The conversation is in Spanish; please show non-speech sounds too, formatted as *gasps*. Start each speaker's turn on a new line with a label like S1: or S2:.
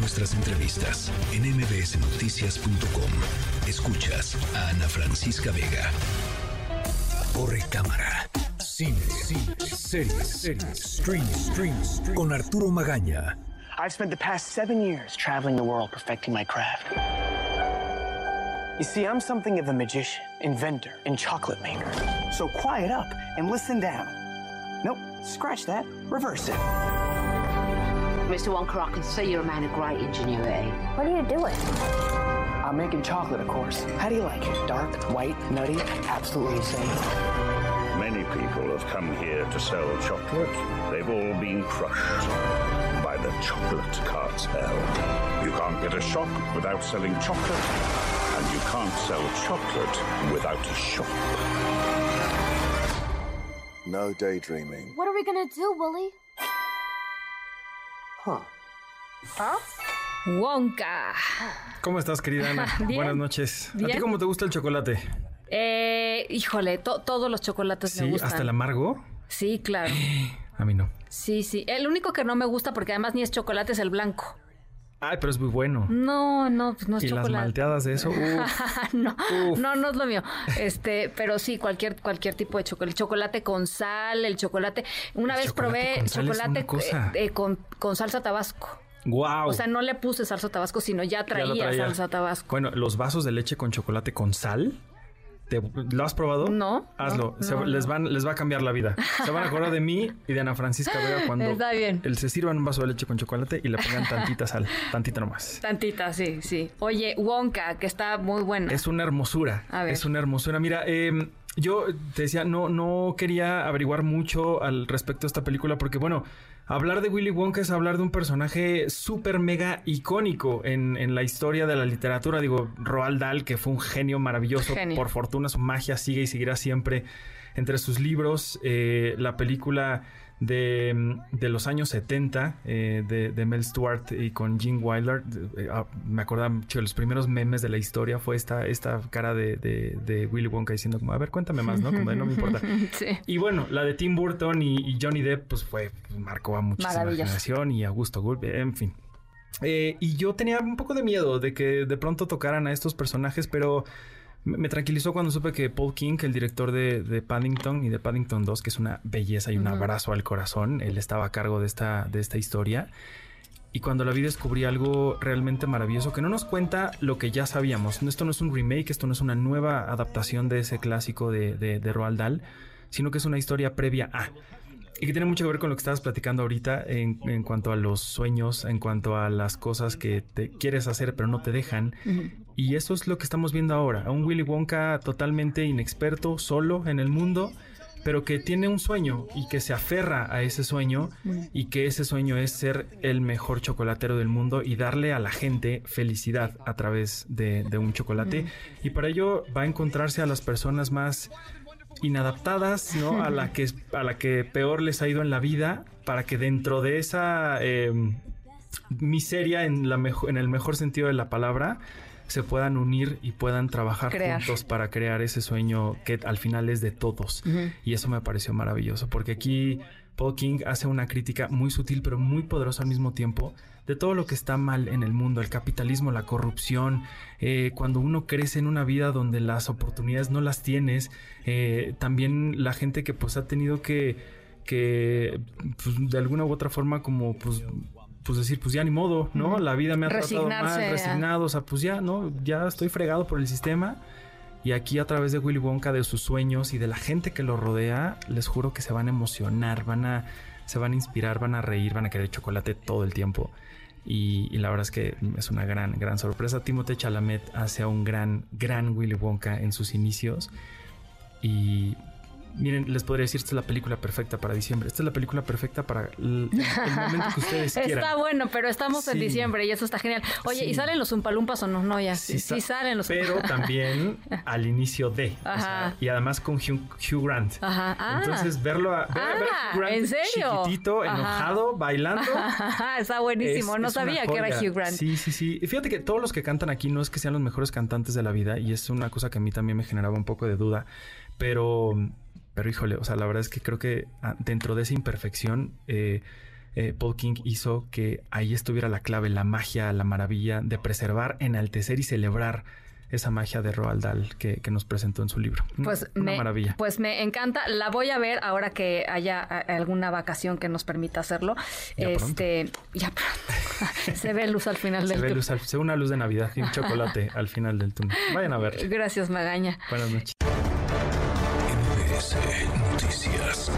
S1: nuestras entrevistas en mbsnoticias.com. Escuchas a Ana Francisca Vega. Corre cámara. Cine, cine, series, series, stream, stream, stream. Con Arturo Magaña.
S2: I've spent the past seven years traveling the world perfecting my craft. You see, I'm something of a magician, inventor, and chocolate maker. So quiet up and listen down. Nope, scratch that. Reverse it.
S3: Mr. Wonka, I can see you're a man of great ingenuity.
S4: What are you doing?
S2: I'm making chocolate, of course. How do you like it? Dark, white, nutty, absolutely insane.
S5: Many people have come here to sell chocolate. They've all been crushed by the chocolate cartel. You can't get a shop without selling chocolate, and you can't sell chocolate without a shop.
S6: No daydreaming.
S4: What are we gonna do, Willie?
S7: Wonka.
S8: ¿Cómo estás, querida Ana? *laughs*
S7: Bien.
S8: Buenas noches. ¿A ti cómo te gusta el chocolate?
S7: Eh, híjole, to- todos los chocolates me gustan.
S8: hasta el amargo.
S7: Sí, claro. *gasps*
S8: A mí no.
S7: Sí, sí. El único que no me gusta, porque además ni es chocolate, es el blanco.
S8: Ay, pero es muy bueno.
S7: No, no, pues no es
S8: y las
S7: chocolate.
S8: malteadas de eso. *laughs* uf.
S7: no,
S8: Uf.
S7: no, no es lo mío. Este, pero sí, cualquier, cualquier tipo de chocolate. El chocolate con sal, el chocolate. Una
S8: El
S7: vez
S8: chocolate
S7: probé chocolate eh, eh, con, con salsa tabasco.
S8: Guau.
S7: O sea, no le puse salsa tabasco, sino ya
S8: Ya
S7: traía,
S8: lo traía.
S7: salsa tabasco.
S8: Bueno, los vasos de leche con chocolate con sal. ¿Te- ¿Lo has probado?
S7: No,
S8: Hazlo.
S7: no,
S8: Se-
S7: no,
S8: les, van, les va a cambiar la vida. Se van a acordar de mí y de Ana Francisca Vega *laughs* cuando
S7: Está bien.
S8: el- se sirvan un vaso de leche con chocolate y le pongan tantita sal. Tantita nomás.
S7: Tantita, sí, sí. Oye, Wonka, que está muy buena.
S8: Es una hermosura.
S7: A ver.
S8: Es una hermosura. Mira, eh, yo te decía, no, no quería averiguar mucho al respecto de esta película porque, bueno, hablar de Willy Wonka es hablar de un personaje súper mega icónico en, en la historia de la literatura. Digo, Roald Dahl, que fue un genio maravilloso.
S7: Genio.
S8: Por fortuna, su magia sigue y seguirá siempre entre sus libros. Eh, la película de, mm, de los años 70 eh, de, de Mel Stewart y con Gene Wilder. eh, ah, me acordaba mucho de los primeros memes de la historia. Fue esta, esta cara de, de- Willy Wonka diciendo como, a ver, cuéntame más, ¿no? Como de no me importa. *laughs*
S7: Sí.
S8: Y bueno, la de Tim Burton y, y Johnny Depp, pues fue, marcó a muchísima generación y Augusto Gulp, en fin. Eh, y yo tenía un poco de miedo de que de pronto tocaran a estos personajes, pero me, tranquilizó cuando supe que Paul King, el director de, de Paddington y de Paddington 2, que es una belleza y un abrazo al corazón, él estaba a cargo de esta, de esta historia. Y cuando la vi descubrí algo realmente maravilloso que no nos cuenta lo que ya sabíamos. Esto no es un remake, esto no es una nueva adaptación de ese clásico de, de, de Roald Dahl, sino que es una historia previa a. Y que tiene mucho que ver con lo que estabas platicando ahorita en, en cuanto a los sueños, en cuanto a las cosas que te quieres hacer pero no te dejan. Y eso es lo que estamos viendo ahora. A un Willy Wonka totalmente inexperto, solo en el mundo, pero que tiene un sueño y que se aferra a ese sueño y que ese sueño es ser el mejor chocolatero del mundo y darle a la gente felicidad a través de, de un chocolate. Y para ello va a encontrarse a las personas más inadaptadas, ¿no? A la que a la que peor les ha ido en la vida, para que dentro de esa eh, miseria en la mejo- en el mejor sentido de la palabra se puedan unir y puedan trabajar
S7: Crear.
S8: juntos para crear ese sueño que al final es de todos. Y eso me pareció maravilloso, porque aquí Paul King hace una crítica muy sutil pero muy poderosa al mismo tiempo de todo lo que está mal en el mundo, el capitalismo, la corrupción, eh, cuando uno crece en una vida donde las oportunidades no las tienes, eh, también la gente que pues ha tenido que, que pues, de alguna u otra forma como pues pues decir, pues ya ni modo, ¿no? La vida me ha tratado mal, resignado, o sea, pues ya, ¿no? Ya estoy fregado por el sistema. Y aquí a través de Willy Wonka, de sus sueños y de la gente que lo rodea, les juro que se van a emocionar, van a, se van a inspirar, van a reír, van a querer chocolate todo el tiempo. Y, la verdad es que es una gran, gran sorpresa. Timothée Chalamet hace a un gran, gran Willy Wonka en sus inicios. Y miren, les podría decir, esta es la película perfecta para diciembre. Esta es la película perfecta para el, el momento que *laughs* ustedes quieran.
S7: Está bueno, pero estamos en diciembre y eso está genial. Oye, ¿y salen los umpalumpas o no? No, ya. Sí, sí
S8: sa-
S7: salen los
S8: Pero también *laughs* al inicio de. o
S7: Ajá.
S8: sea, y además con Hugh, Hugh Grant.
S7: Ajá. Ah.
S8: Entonces, verlo a, ver, a ver a
S7: Ah,
S8: Hugh Grant
S7: ¿en serio?
S8: chiquitito,
S7: Ajá.
S8: enojado, bailando. *laughs*
S7: está buenísimo.
S8: es-
S7: no
S8: es
S7: sabía que era. Hugh Grant.
S8: Sí, sí, sí. Fíjate que todos los que cantan aquí no es que sean los mejores cantantes de la vida y es una cosa que a mí también me generaba un poco de duda. Pero, pero híjole, o sea, la verdad es que creo que ah, dentro de esa imperfección, eh, eh, Paul King hizo que ahí estuviera la clave, la magia, la maravilla de preservar, enaltecer y celebrar esa magia de Roald Dahl que, que nos presentó en su libro.
S7: Pues
S8: Una
S7: me,
S8: maravilla.
S7: Pues me encanta. La voy a ver ahora que haya alguna vacación que nos permita hacerlo.
S8: Ya
S7: este, ya pronto. *laughs* Se ve luz al final del túnel.
S8: se ve una luz de Navidad y un chocolate *laughs* al final del túnel. Vayan a ver.
S7: Gracias, Magaña.
S8: Buenas noches.
S1: Noticias.